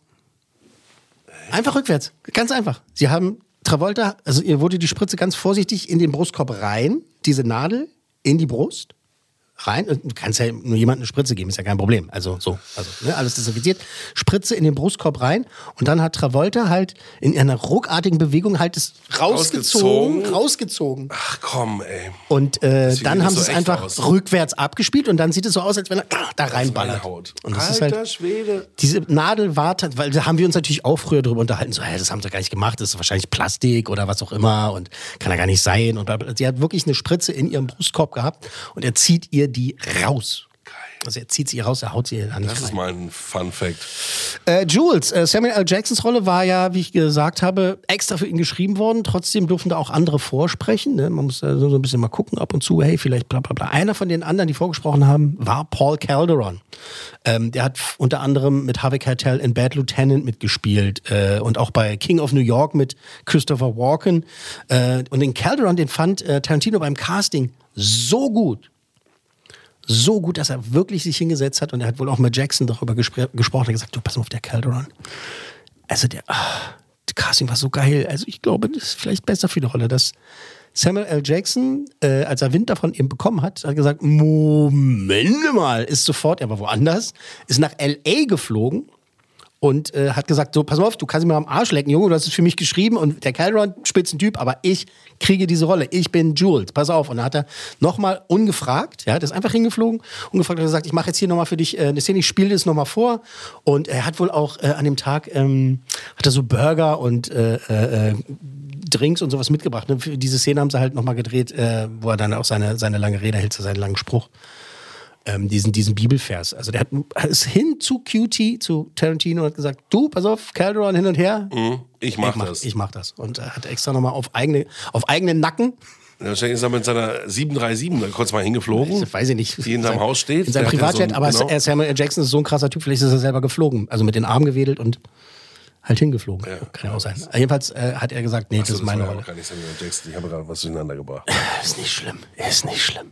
Einfach rückwärts, ganz einfach. Sie haben Travolta, also ihr wurde die Spritze ganz vorsichtig in den Brustkorb rein, diese Nadel in die Brust, rein. Du kannst ja nur jemandem eine Spritze geben, ist ja kein Problem. Also so, also ne, alles desinfiziert. Spritze in den Brustkorb rein und dann hat Travolta halt in einer ruckartigen Bewegung halt es rausgezogen, rausgezogen. rausgezogen. Ach komm, ey. Und äh, dann haben sie so es einfach aus. rückwärts abgespielt und dann sieht es so aus, als wenn er da reinballert. Und das Alter ist halt, Schwede. Diese Nadel war, weil da haben wir uns natürlich auch früher drüber unterhalten, so, hey, das haben sie gar nicht gemacht, das ist wahrscheinlich Plastik oder was auch immer und kann ja gar nicht sein. Und sie hat wirklich eine Spritze in ihrem Brustkorb gehabt und er zieht ihr die raus. Also er zieht sie raus, er haut sie da nicht Das rein. ist mal ein Fun Fact. Äh, Jules, äh, Samuel L. Jacksons Rolle war ja, wie ich gesagt habe, extra für ihn geschrieben worden. Trotzdem durften da auch andere vorsprechen. Ne? Man muss äh, so ein bisschen mal gucken ab und zu, hey, vielleicht bla bla bla. Einer von den anderen, die vorgesprochen haben, war Paul Calderon. Ähm, der hat unter anderem mit Harvey Keitel in Bad Lieutenant mitgespielt äh, und auch bei King of New York mit Christopher Walken. Äh, und den Calderon, den fand äh, Tarantino beim Casting so gut, so gut, dass er wirklich sich hingesetzt hat und er hat wohl auch mit Jackson darüber gespr gesprochen. Hat gesagt, du pass mal auf, der Calderon. Also der, ach, der Casting war so geil. Also ich glaube, das ist vielleicht besser für die Rolle. Dass Samuel L. Jackson, äh, als er Wind davon eben bekommen hat, hat gesagt, Moment mal, ist sofort, er war woanders, ist nach L.A. geflogen und äh, hat gesagt, so, pass mal auf, du kannst mir am Arsch lecken, Junge, du hast es für mich geschrieben und der Calderon, Spitzentyp, aber ich kriege diese Rolle, ich bin Jules, pass auf. Und dann hat er nochmal ungefragt, ja, ist einfach hingeflogen, ungefragt hat gesagt, ich mache jetzt hier nochmal für dich äh, eine Szene, ich spiele das nochmal vor und er hat wohl auch äh, an dem Tag, ähm, hat er so Burger und äh, äh, Drinks und sowas mitgebracht. Ne? Für diese Szene haben sie halt nochmal gedreht, äh, wo er dann auch seine, seine lange Rede hält, seinen langen Spruch ähm, diesen, diesen Bibelvers. Also der hat ist hin zu QT, zu Tarantino und hat gesagt, du, pass auf, Calderon hin und her. Mhm, ich mach, ich mach das. Ich mach das. Und er hat extra nochmal auf eigene, auf eigenen Nacken. Wahrscheinlich ist er mit seiner 737 da kurz mal hingeflogen. Ich weiß ich nicht. Die in seinem Haus steht. In seinem Privatjet, so ein, aber genau. Samuel L. Jackson ist so ein krasser Typ, vielleicht ist er selber geflogen. Also mit den Armen gewedelt und halt hingeflogen. Ja, Kann ja auch sein. Jedenfalls äh, hat er gesagt, nee, Ach, das, ist meine Rolle. Gar nicht Samuel Jackson. Ich habe gerade was durcheinander gebracht. Ist nicht schlimm. Ist nicht schlimm.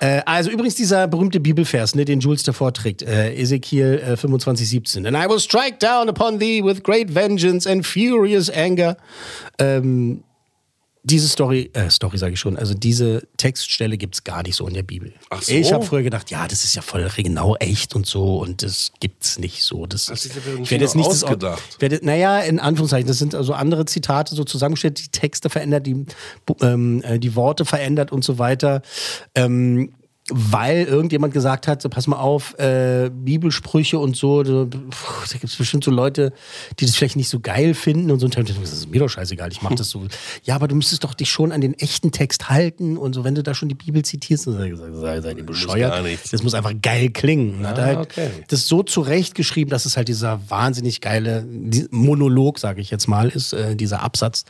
Äh, also übrigens dieser berühmte Bibelvers, ne, den Jules davor trägt, äh, Ezekiel äh, 25, 17. And I will strike down upon thee with great vengeance and furious anger. Ähm, diese Story, äh, Story sage ich schon, also diese Textstelle gibt es gar nicht so in der Bibel. Ach so. Ich habe früher gedacht, ja, das ist ja voll genau echt und so und das gibt's nicht so. Das, das ist, ich werde jetzt nicht ausgedacht. Das, werde, naja, in Anführungszeichen, das sind also andere Zitate so zusammengestellt, die Texte verändert, die, ähm, die Worte verändert und so weiter. Ähm, weil irgendjemand gesagt hat, so pass mal auf, äh, Bibelsprüche und so, da, da gibt es bestimmt so Leute, die das vielleicht nicht so geil finden und so. Und das ist mir doch scheißegal, ich mach das so. Ja, aber du müsstest doch dich schon an den echten Text halten und so, wenn du da schon die Bibel zitierst, dann gesagt, sei, sei die bescheuert. Das muss einfach geil klingen. Ah, hat halt okay. das so zurechtgeschrieben, dass es halt dieser wahnsinnig geile Monolog, sage ich jetzt mal, ist, äh, dieser Absatz,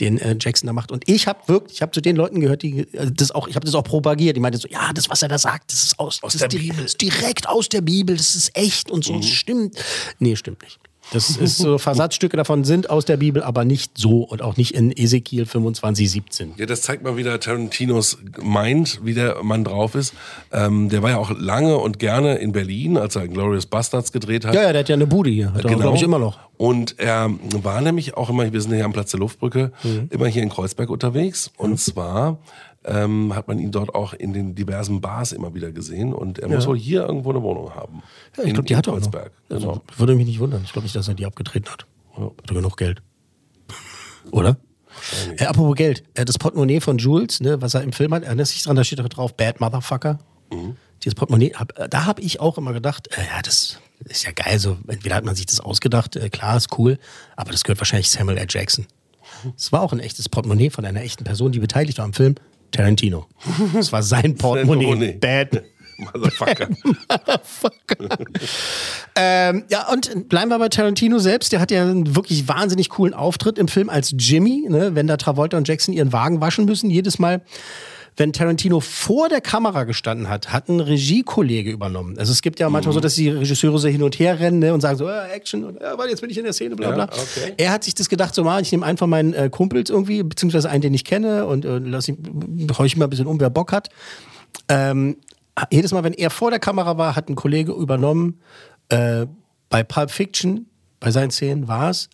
den äh, Jackson da macht. Und ich habe wirklich, ich habe zu den Leuten gehört, die äh, das auch, ich habe das auch propagiert, die meinten so, ja, das, was er da sagt, das ist aus, aus das der ist Bibel. Das ist direkt aus der Bibel, das ist echt und so, Mhm. das stimmt. Nee, stimmt nicht. Das ist so, Versatzstücke davon sind aus der Bibel, aber nicht so und auch nicht in Ezekiel 25, 17. Ja, das zeigt mal wieder Tarantinos Mind, wie der Mann drauf ist. Ähm, der war ja auch lange und gerne in Berlin, als er Glorious Bastards gedreht hat. Ja, ja, der hat ja eine Bude hier, hat er, Genau. glaube ich, immer noch. Und er war nämlich auch immer, wir sind hier am Platz der Luftbrücke, Mhm. immer hier in Kreuzberg unterwegs. Und zwar ähm, hat man ihn dort auch in den diversen Bars immer wieder gesehen. Und er muss Ja. wohl hier irgendwo eine Wohnung haben. Ja, ich glaube, die hat er auch noch. Kreuzberg. Also, Genau. würde mich nicht wundern. Ich glaube nicht, dass er die abgetreten hat. Hat er genug Geld. Oder? Äh, apropos Geld. Äh, das Portemonnaie von Jules, ne, was er im Film hat, erinnerst du dich dran, da steht doch drauf, Bad Motherfucker. Mhm. Dieses Portemonnaie, hab, äh, da habe ich auch immer gedacht, äh, ja, das ist ja geil. So, entweder hat man sich das ausgedacht, äh, klar, ist cool, aber das gehört wahrscheinlich Samuel L. Jackson. Es war auch ein echtes Portemonnaie von einer echten Person, die beteiligt war am Film. Tarantino. Es war sein Portemonnaie. Bad Motherfucker. Ähm, ja, und bleiben wir bei Tarantino selbst. Der hat ja einen wirklich wahnsinnig coolen Auftritt im Film als Jimmy, ne, wenn da Travolta und Jackson ihren Wagen waschen müssen. Jedes Mal, wenn Tarantino vor der Kamera gestanden hat, hat ein Regiekollege übernommen. Also es gibt ja manchmal so, dass die Regisseure so hin und her rennen ne, und sagen so, äh, Action, und, äh, warte, jetzt bin ich in der Szene, bla bla. Ja, okay. Er hat sich das gedacht, so mal, ich nehme von meinen äh, Kumpels irgendwie, beziehungsweise einen, den ich kenne und äh, lass ihn, heuch ich mal ein bisschen um, wer Bock hat. Ähm, jedes Mal, wenn er vor der Kamera war, hat ein Kollege übernommen. Äh, bei Pulp Fiction, bei seinen Szenen war es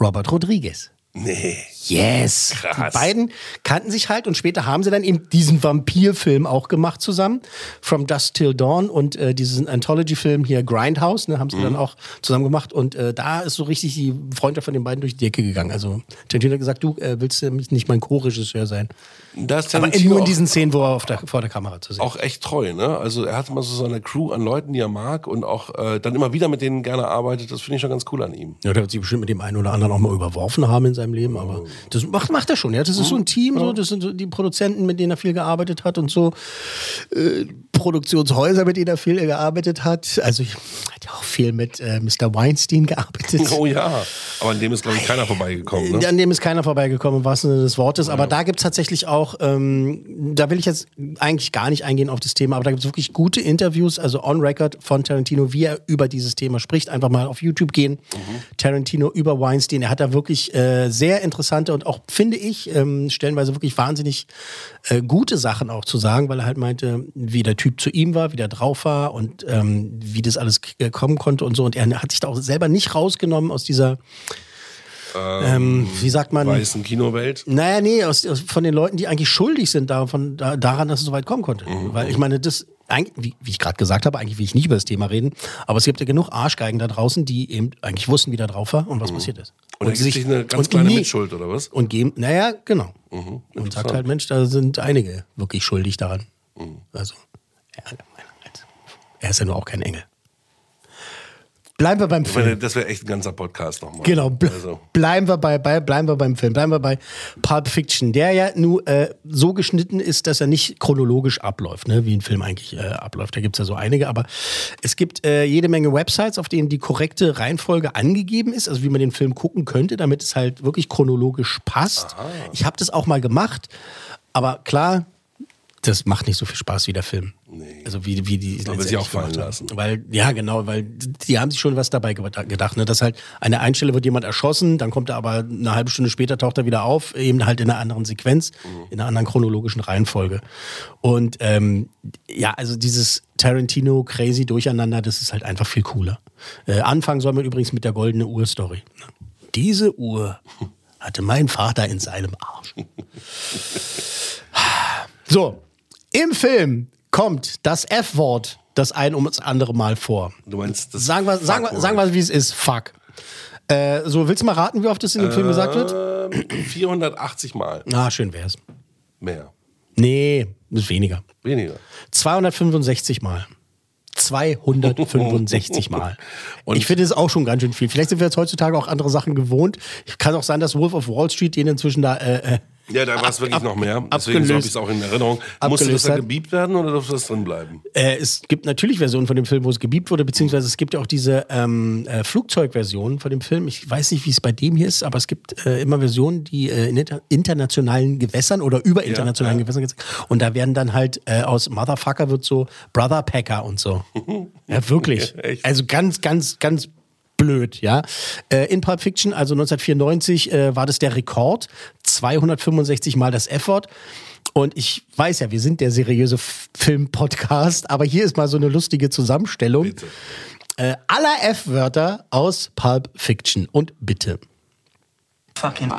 Robert Rodriguez. Nee. Yes. Krass. Die beiden kannten sich halt und später haben sie dann eben diesen Vampirfilm auch gemacht zusammen. From Dusk Till Dawn und äh, diesen Anthology-Film hier Grindhouse, ne, haben sie Mhm. dann auch zusammen gemacht. Und äh, da ist so richtig die Freundschaft von den beiden durch die Decke gegangen. Also Tarantino hat gesagt, du äh, willst nicht mein Co-Regisseur sein. Da ist Aber nur in diesen Szenen, wo er der, vor der Kamera zu sehen auch echt treu, ne? Also er hat immer so seine Crew an Leuten, die er mag und auch äh, dann immer wieder mit denen gerne arbeitet. Das finde ich schon ganz cool an ihm. Ja, der wird sich bestimmt mit dem einen oder anderen auch mal überworfen haben in seinem Leben, aber das macht, macht er schon, ja. Das ist so ein Team, so, das sind so die Produzenten, mit denen er viel gearbeitet hat und so äh, Produktionshäuser, mit denen er viel gearbeitet hat. Also ich hat ja auch viel mit äh, Mr. Weinstein gearbeitet. Oh ja, aber an dem ist, glaube ich, keiner vorbeigekommen. Ne? An dem ist keiner vorbeigekommen, im wahrsten Sinne des Wortes. Aber da gibt es tatsächlich auch, ähm, da will ich jetzt eigentlich gar nicht eingehen auf das Thema, aber da gibt es wirklich gute Interviews, also on record von Tarantino, wie er über dieses Thema spricht. Einfach mal auf YouTube gehen. Tarantino über Weinstein. Er hat da wirklich äh, sehr interessante und auch, finde ich, ähm, stellenweise wirklich wahnsinnig äh, gute Sachen auch zu sagen, weil er halt meinte, wie der Typ zu ihm war, wie der drauf war und ähm, wie das alles kommen konnte und so. Und er hat sich da auch selber nicht rausgenommen aus dieser ähm, wie sagt man? Weißen Kinowelt. Naja, nee, aus, aus, von den Leuten, die eigentlich schuldig sind davon, da, daran, dass es so weit kommen konnte. Mhm. Weil ich meine, das, wie, wie ich gerade gesagt habe, eigentlich will ich nicht über das Thema reden, aber es gibt ja genug Arschgeigen da draußen, die eben eigentlich wussten, wie da drauf war und was passiert ist. Und gibt sich eine ganz kleine Mitschuld, oder was? Und geben, naja, genau. Mhm, und sagt halt, Mensch, da sind einige wirklich schuldig daran. Mhm. Also, er, er ist ja nur auch kein Engel. Bleiben wir beim Film. das wäre echt ein ganzer Podcast nochmal. Genau, ble Also. bleiben, wir bei, bei, bleiben wir beim Film, bleiben wir bei Pulp Fiction, der ja nur äh, so geschnitten ist, dass er nicht chronologisch abläuft, ne, wie ein Film eigentlich äh, abläuft. Da gibt es ja so einige, aber es gibt äh, jede Menge Websites, auf denen die korrekte Reihenfolge angegeben ist, also wie man den Film gucken könnte, damit es halt wirklich chronologisch passt. Ich habe das auch mal gemacht, aber klar, das macht nicht so viel Spaß wie der Film. Also wie, wie die will sie auch fallen lassen. Weil, ja, genau, weil die haben sich schon was dabei ge- gedacht, ne? Dass halt an der einen Stelle wird jemand erschossen, dann kommt er aber eine halbe Stunde später taucht er wieder auf, eben halt in einer anderen Sequenz, in einer anderen chronologischen Reihenfolge. Und ähm, ja, also dieses Tarantino crazy Durcheinander, das ist halt einfach viel cooler. Äh, anfangen soll man übrigens mit der goldene Uhr-Story. Diese Uhr hatte mein Vater in seinem Arsch. So, im Film kommt das F-Wort das ein um das andere Mal vor. Du meinst das Sagen wir, sagen wir, sagen wir wie es ist. Fuck. Äh, so, willst du mal raten, wie oft das in dem Film gesagt wird? Ähm, 480 Mal. Ah, schön wär's. Mehr. Nee, ist weniger. Weniger. 265 Mal. 265 Mal. Und- ich finde es auch schon ganz schön viel. Vielleicht sind wir jetzt heutzutage auch andere Sachen gewohnt. Kann auch sein, dass Wolf of Wall Street den inzwischen da äh, äh, Ja, da war es wirklich ab- noch mehr. Deswegen abgelöst- habe ich es auch in Erinnerung. Musste das abgelöst dann gebiebt werden oder durfte das drin bleiben? Äh, es gibt natürlich Versionen von dem Film, wo es gebiebt wurde, beziehungsweise es gibt ja auch diese ähm, äh, Flugzeugversion von dem Film. Ich weiß nicht, wie es bei dem hier ist, aber es gibt äh, immer Versionen, die äh, in inter internationalen Gewässern oder über internationalen ja. Gewässern gezeigt. Und da werden dann halt äh, aus Motherfucker wird so Brother Packer und so. ja, wirklich. Also ganz, ganz, ganz blöd, ja. Äh, in Pulp Fiction, also 1994, äh, war das der Rekord. 265 Mal das F-Wort. Und ich weiß ja, wir sind der seriöse Film-Podcast, aber hier ist mal so eine lustige Zusammenstellung Bitte. äh, aller F-Wörter aus Pulp Fiction. Und bitte. Fucking,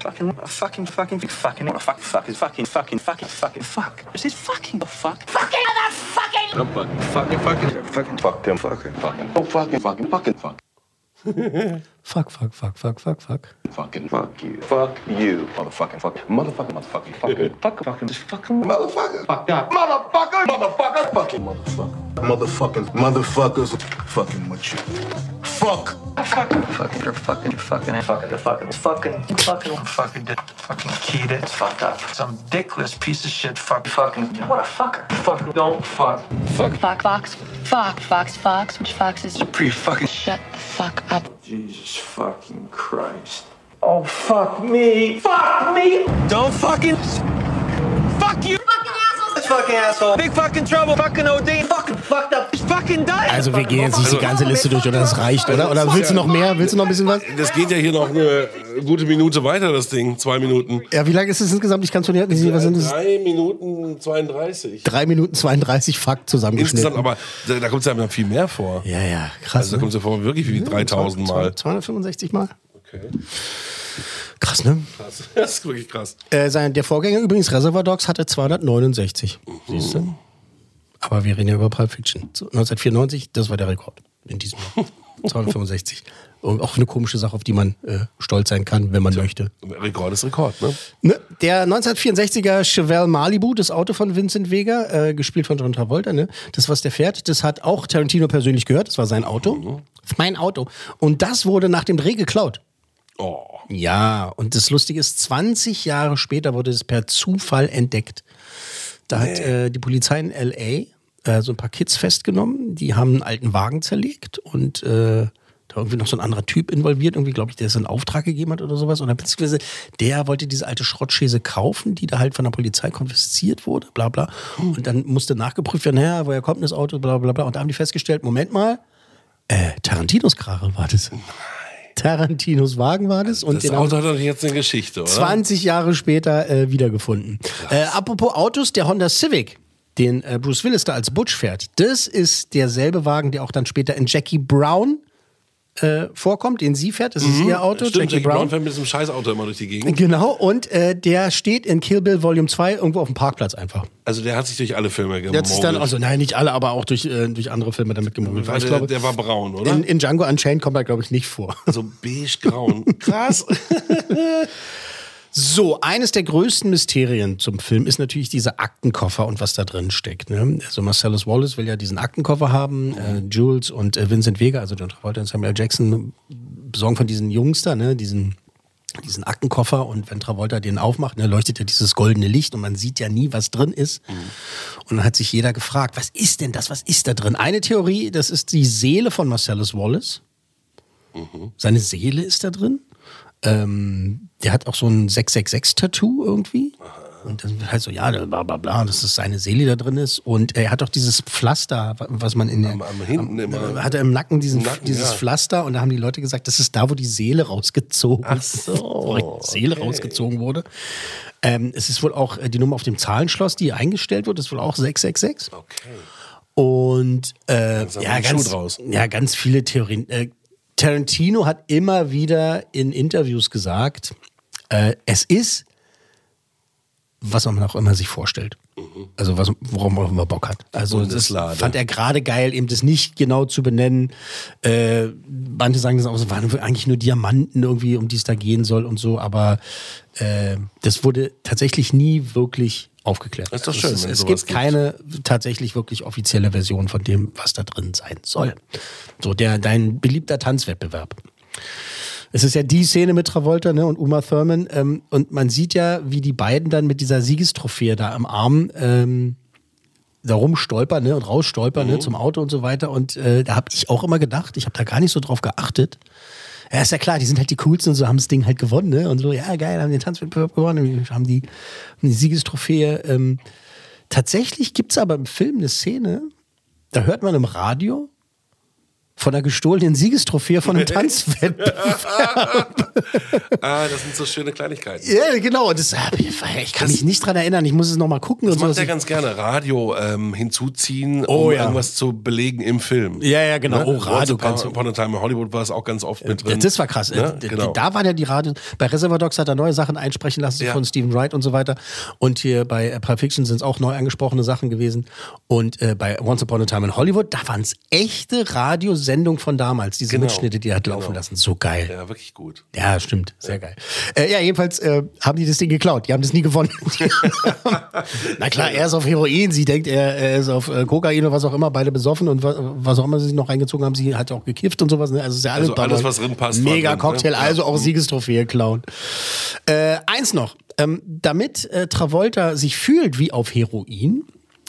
fucking, fucking, fucking, fucking, fuck, fucking, fucking, fucking, fucking, fucking, fuck. This is fucking the fuck. Fucking motherfucking. I'm fucking, fucking, fucking, fucking, fuck them, fucking, fucking, oh, fucking, fucking, fucking, fuck. Fuck, fuck, fuck, fuck, fuck, fuck. Fucking fuck you. Fuck you. Motherfucking fuck. Motherfucking motherfucking fucking fuck fucking just fucking motherfucker. Fuck that. Motherfucker. Motherfucker. Fucking motherfucker. Motherfucking motherfuckers. Fucking with you. Fuck. Fucking, fucking, you're fucking, you're fucking, fucking, you're fucking, fucking, fucking, fucking, did fucking keyed it. Fucked up. Some dickless piece of shit. Fuck, fucking. What a fucker. Fucking don't fuck. Fuck. Fuck, fuck Fox. Fuck, Fox, Fox. Which Fox is? Pretty fucking. Shut the fuck up. Jesus fucking Christ. Oh, fuck me. Fuck me. Don't fucking. Fuck you. Fucking asshole. Fucking asshole. Big fucking trouble. Fucking OD. Fucking fucked up. Also wir gehen jetzt nicht die ganze Liste durch, oder? Das reicht, oder? Oder willst du noch mehr? Willst du noch ein bisschen was? Das geht ja hier noch eine gute Minute weiter, das Ding. Zwei Minuten. Ja, wie lange ist es insgesamt? Ich kann es von hier nicht sehen. Was sind das? Drei Minuten 32. Drei Minuten 32 Fuck zusammengeschnitten. Insgesamt, aber da, da kommt es ja noch viel mehr vor. ja, ja, krass. Also da kommt es ja vor wirklich wie 3000 Mal. 265 Mal. Okay. Krass, ne? Krass. Das ist wirklich krass. Äh, sein, der Vorgänger übrigens, Reservoir Dogs, hatte 269. Mhm. Siehst du? Aber wir reden ja über Pulp Fiction. So, 1994, das war der Rekord in diesem Jahr. 265. Und auch eine komische Sache, auf die man äh, stolz sein kann, wenn man möchte. Rekord ist Rekord, ne? Ne? Der 1964er Chevelle Malibu, das Auto von Vincent Vega, äh, gespielt von John Travolta, ne? das, was der fährt, das hat auch Tarantino persönlich gehört. Das war sein Auto. Ist mein Auto. Und das wurde nach dem Dreh geklaut. Oh. Ja, und das Lustige ist, 20 Jahre später wurde es per Zufall entdeckt. Da hat äh, die Polizei in L.A. Äh, so ein paar Kids festgenommen, die haben einen alten Wagen zerlegt und äh, da irgendwie noch so ein anderer Typ involviert, irgendwie, glaube ich, der es in Auftrag gegeben hat oder sowas. Und dann beziehungsweise der wollte diese alte Schrottschäse kaufen, die da halt von der Polizei konfisziert wurde, bla bla. Und dann musste nachgeprüft werden, naja, woher kommt das Auto, bla bla bla. Und da haben die festgestellt, Moment mal, äh, Tarantinos Karre war das. Tarantinos Wagen war das. Und Das den Auto hat doch jetzt eine Geschichte, oder? 20 Jahre später äh, wiedergefunden. Äh, apropos Autos, der Honda Civic, den äh, Bruce Willis da als Butch fährt, das ist derselbe Wagen, der auch dann später in Jackie Brown äh, vorkommt, den sie fährt. Das ist ihr Auto, Mhm. Stimmt, Jackie, Brown. fährt mit diesem Scheißauto immer durch die Gegend. Genau, und äh, der steht in Kill Bill Volume 2 irgendwo auf dem Parkplatz einfach. Also der hat sich durch alle Filme Der hat sich dann, gemogelt. also nein, nicht alle, aber auch durch, äh, durch andere Filme damit gemogelt. Der, glaube, der war braun, oder? in, in Django Unchained kommt er, glaube ich, nicht vor. so beige-grauen. Krass. So, eines der größten Mysterien zum Film ist natürlich dieser Aktenkoffer und was da drin steckt. Ne? Also Marcellus Wallace will ja diesen Aktenkoffer haben, äh, Jules und äh, Vincent Vega, also John Travolta und Samuel Jackson, besorgen von diesen Jungs da, ne? diesen, diesen Aktenkoffer und wenn Travolta den aufmacht, ne, leuchtet ja dieses goldene Licht und man sieht ja nie, was drin ist. Und dann hat sich jeder gefragt, was ist denn das, was ist da drin? Eine Theorie, das ist die Seele von Marcellus Wallace. Seine Seele ist da drin. Ähm, der hat auch so ein 666-Tattoo irgendwie. Und dann halt so, ja, bla bla bla, dass das seine Seele da drin ist. Und er hat auch dieses Pflaster, was man in der. Am, am hinten immer. Hat er im Nacken, diesen, Im Nacken, dieses ja. Pflaster und da haben die Leute gesagt, das ist da, wo die Seele rausgezogen Ach so, wo die Seele okay. rausgezogen wurde. Ähm, es ist wohl auch äh, die Nummer auf dem Zahlenschloss, die eingestellt wird, ist wohl auch 666. Okay. Und äh, ja, ganz, ja, ganz viele Theorien. Äh, Tarantino hat immer wieder in Interviews gesagt, äh, es ist, was man auch immer sich vorstellt. Also was, worauf man auch immer Bock hat. Also das fand er gerade geil, eben das nicht genau zu benennen. Äh, manche sagen das auch, es waren eigentlich nur Diamanten irgendwie, um die es da gehen soll und so, aber äh, das wurde tatsächlich nie wirklich aufgeklärt. Das ist doch schön, Es, es gibt gibt. keine tatsächlich wirklich offizielle Version von dem, was da drin sein soll. So, der, dein beliebter Tanzwettbewerb. Es ist ja die Szene mit Travolta ne, und Uma Thurman. Ähm, und man sieht ja, wie die beiden dann mit dieser Siegestrophäe da am Arm ähm, da rumstolpern ne, und rausstolpern ne, zum Auto und so weiter. Und äh, da habe ich auch immer gedacht, ich habe da gar nicht so drauf geachtet. Ja, ist ja klar, die sind halt die coolsten und so haben das Ding halt gewonnen, ne? Und so, ja, geil, haben den Tanzwettbewerb gewonnen, haben die, haben die Siegestrophäe. Ähm, tatsächlich gibt es aber im Film eine Szene, da hört man im Radio von einer gestohlenen Siegestrophäe von einem Tanzwettbewerb. ah, das sind so schöne Kleinigkeiten. ja, genau. Das, ich kann mich nicht dran erinnern. Ich muss es nochmal gucken. Das und so. macht er ganz gerne. Radio ähm, hinzuziehen, Oh, um ja. irgendwas zu belegen im Film. Ja, ja, genau. Ne? Oh, Radio Once Upon a Time in Hollywood war es auch ganz oft mit Ja, drin. das war krass. Ne? Äh, Genau. Da waren ja die Radio. Bei Reservoir Dogs hat er neue Sachen einsprechen lassen Ja. von Stephen Wright und so weiter. Und hier bei äh, Pulp Fiction sind es auch neu angesprochene Sachen gewesen. Und äh, bei Once Upon a Time in Hollywood, da waren es echte Radiosendungen von damals. Diese Genau. Mitschnitte, die er hat laufen Genau. lassen. So geil. Ja, wirklich gut. Ja, stimmt. Sehr geil. Äh, ja, jedenfalls äh, haben die das Ding geklaut. Die haben das nie gewonnen. Na klar, er ist auf Heroin, sie denkt, er, er ist auf äh, Kokain oder was auch immer, beide besoffen und wa was auch immer sie sich noch reingezogen haben. Sie hat auch gekifft und sowas. Ne? Also ist ja alles, Also alles, was drin passt, Mega ne? Cocktail, Ja. also auch Siegestrophäe klauen. Äh, eins noch. Ähm, damit äh, Travolta sich fühlt wie auf Heroin,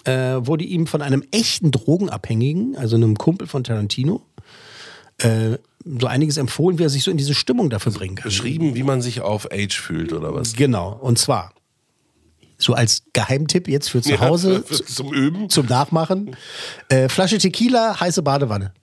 äh, wurde ihm von einem echten Drogenabhängigen, also einem Kumpel von Tarantino, äh, so einiges empfohlen, wie er sich so in diese Stimmung dafür bringen kann. Beschrieben, wie man sich auf Age fühlt oder was? Genau, und zwar so als Geheimtipp jetzt für zu Ja, Hause für- für- zum Üben. zum Nachmachen. Äh, Flasche Tequila, heiße Badewanne.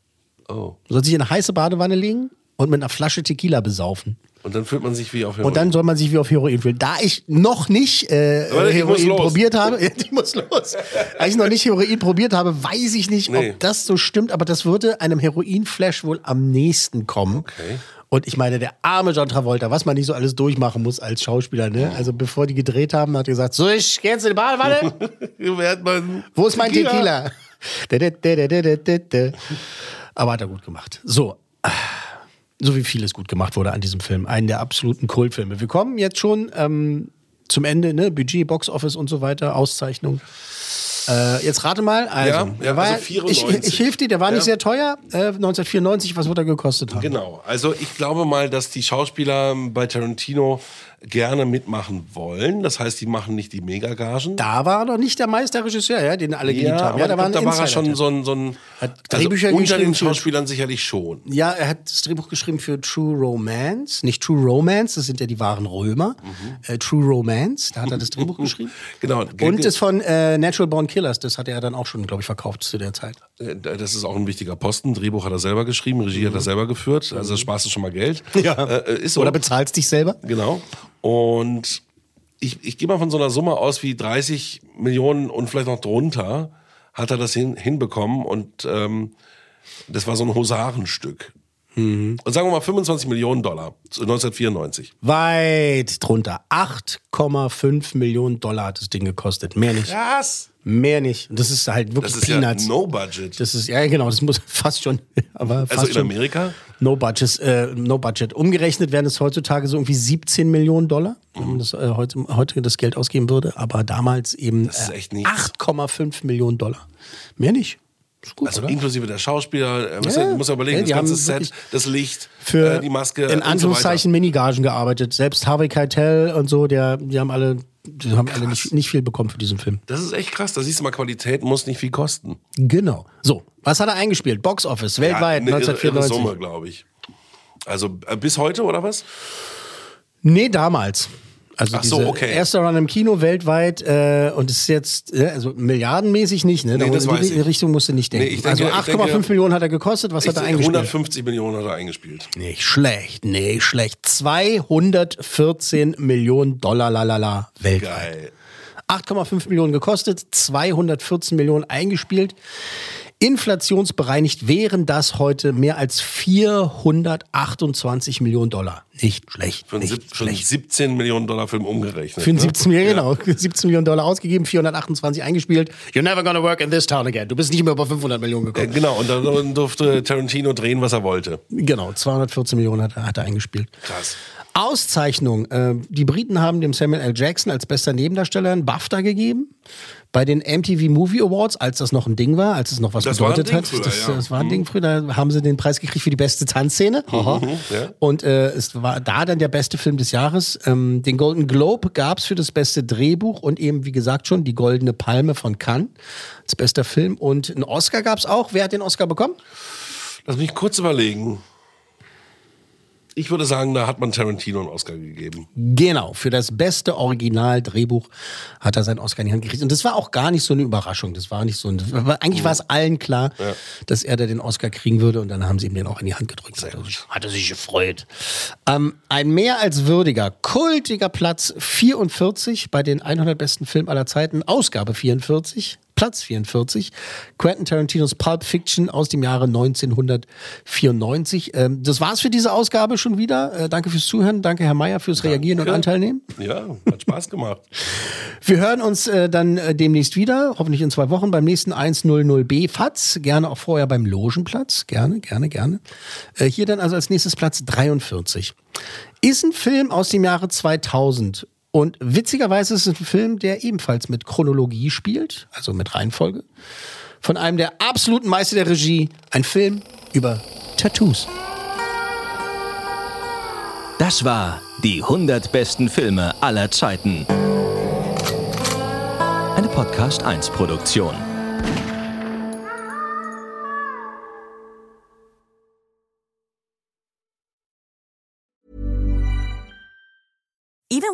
Oh. Du sollst dich in eine heiße Badewanne legen und mit einer Flasche Tequila besaufen. Und dann fühlt man sich wie auf Heroin. Und dann soll man sich wie auf Heroin fühlen. Da ich noch nicht äh, Heroin probiert habe, ich muss los. Da ich noch nicht Heroin probiert habe, weiß ich nicht, nee. ob das so stimmt, aber das würde einem Heroin-Flash wohl am nächsten kommen. Okay. Und ich meine, der arme John Travolta, was man nicht so alles durchmachen muss als Schauspieler, ne? Also bevor die gedreht haben, hat er gesagt, so, ich geh jetzt in die Badewanne. Wo ist mein Tequila? Tequila? Aber hat er gut gemacht. So. So wie vieles gut gemacht wurde an diesem Film. Einen der absoluten Kultfilme. Wir kommen jetzt schon ähm, zum Ende, ne? Budget, Boxoffice und so weiter, Auszeichnung. Äh, jetzt rate mal. Also, ja, ja war, also 94. Ich, ich hilf dir, der war ja. nicht sehr teuer. Äh, 1994, was wird er gekostet haben? Genau. Also ich glaube mal, dass die Schauspieler bei Tarantino gerne mitmachen wollen. Das heißt, die machen nicht die Megagagen. Da war noch nicht der Meisterregisseur, ja, den alle geliebt ja, haben. Ja, da, war, da war er schon so ein, so ein hat Drehbücher also unter geschrieben den Schauspielern sicherlich schon. Ja, er hat das Drehbuch geschrieben für True Romance, nicht True Romance, das sind ja die wahren Römer. Mhm. Äh, True Romance, da hat er das Drehbuch geschrieben. Genau. Und das von äh, Natural Born Killers, das hat er dann auch schon, glaube ich, verkauft zu der Zeit. Äh, das ist auch ein wichtiger Posten. Drehbuch hat er selber geschrieben, Regie mhm. hat er selber geführt. Also sparst du schon mal Geld. Ja. Äh, ist so. Oder bezahlst dich selber. Genau. Und ich, ich gehe mal von so einer Summe aus wie 30 Millionen und vielleicht noch drunter, hat er das hin, hinbekommen und ähm, das war so ein Husarenstück. Mhm. Und sagen wir mal 25 Millionen Dollar 1994. Weit drunter. 8,5 Millionen Dollar hat das Ding gekostet. Mehr nicht. Krass. Mehr nicht. Das ist halt wirklich das ist Peanuts. Ja no Budget. Das ist, ja genau, das muss fast schon. Aber fast also in schon Amerika? No Budget, äh, no Budget. Umgerechnet wären es heutzutage so irgendwie 17 Millionen Dollar, wenn man das, äh, heute, heute das Geld ausgeben würde. Aber damals eben äh, 8,5 Millionen Dollar. Mehr nicht. Gut, also oder? inklusive der Schauspieler, er muss, Ja, muss überlegen, ja, das ganze Set, das Licht, Für äh, die Maske in und so Anführungszeichen Minigagen gearbeitet. Selbst Harvey Keitel und so, der, die haben alle, die haben alle nicht, nicht viel bekommen für diesen Film. Das ist echt krass. Da siehst du mal, Qualität muss nicht viel kosten. Genau. So, was hat er eingespielt? Box Office, weltweit, ja, eine irre- irre 1994. Summe, glaube ich. Also äh, bis heute oder was? Nee, damals. Also Ach so, okay. erster Run im Kino weltweit äh, und es ist jetzt, äh, also milliardenmäßig nicht, ne? Nee, Da- das in die ich. Richtung musst du nicht denken. Nee, denke- also ich 8,5 denke- Millionen hat er gekostet, was hat er eingespielt? 150 Millionen hat er eingespielt. Nicht schlecht, nicht schlecht. 214 Millionen Dollar, lalala, weltweit. Geil. 8,5 Millionen gekostet, 214 Millionen eingespielt. Inflationsbereinigt wären das heute mehr als 428 Millionen Dollar. Nicht schlecht. Für einen, sieb- schlecht. 17 Millionen Dollar Film umgerechnet. Für einen ne? 17 Millionen, genau. 17 Millionen Dollar ausgegeben, 428 eingespielt. You're never gonna work in this town again. Du bist nicht mehr über 500 Millionen Äh, gekommen. Genau, und dann durfte Tarantino drehen, was er wollte. Genau, 214 Millionen hat, er- hat er eingespielt. Krass. Auszeichnung. Äh, die Briten haben dem Samuel L. Jackson als bester Nebendarsteller einen BAFTA gegeben. Bei den MTV Movie Awards, als das noch ein Ding war, als es noch was Das bedeutet hat. früher, das, ja. das war ein Mhm. Ding früher. Da haben sie den Preis gekriegt für die beste Tanzszene. Mhm, ja. Und äh, es war da dann der beste Film des Jahres. Ähm, den Golden Globe gab es für das beste Drehbuch und eben, wie gesagt, schon die Goldene Palme von Cannes als bester Film. Und einen Oscar gab es auch. Wer hat den Oscar bekommen? Lass mich kurz überlegen. Ich würde sagen, da hat man Tarantino einen Oscar gegeben. Genau, für das beste Originaldrehbuch hat er seinen Oscar in die Hand gekriegt. Und das war auch gar nicht so eine Überraschung. Das war nicht so ein, war, eigentlich war es allen klar, Ja. dass er da den Oscar kriegen würde. Und dann haben sie ihm den auch in die Hand gedrückt. Hat er, sich- hat er sich gefreut. Ähm, ein mehr als würdiger, kultiger Platz 44 bei den 100 besten Filmen aller Zeiten. Ausgabe 44. Platz 44. Quentin Tarantinos Pulp Fiction aus dem Jahre 1994. Ähm, das war's für diese Ausgabe schon wieder. Äh, danke fürs Zuhören. Danke, Herr Mayer, fürs Reagieren und Anteilnehmen. Ja, hat Spaß gemacht. Wir hören uns äh, dann äh, demnächst wieder, hoffentlich in zwei Wochen, beim nächsten 100b FATS. Gerne auch vorher beim Logenplatz. Gerne, gerne, gerne. Äh, hier dann also als nächstes Platz 43. Ist ein Film aus dem Jahre 2000. Und witzigerweise ist es ein Film, der ebenfalls mit Chronologie spielt, also mit Reihenfolge. Von einem der absoluten Meister der Regie. Ein Film über Tattoos. Das war die 100 besten Filme aller Zeiten. Eine Podcast 1 Produktion.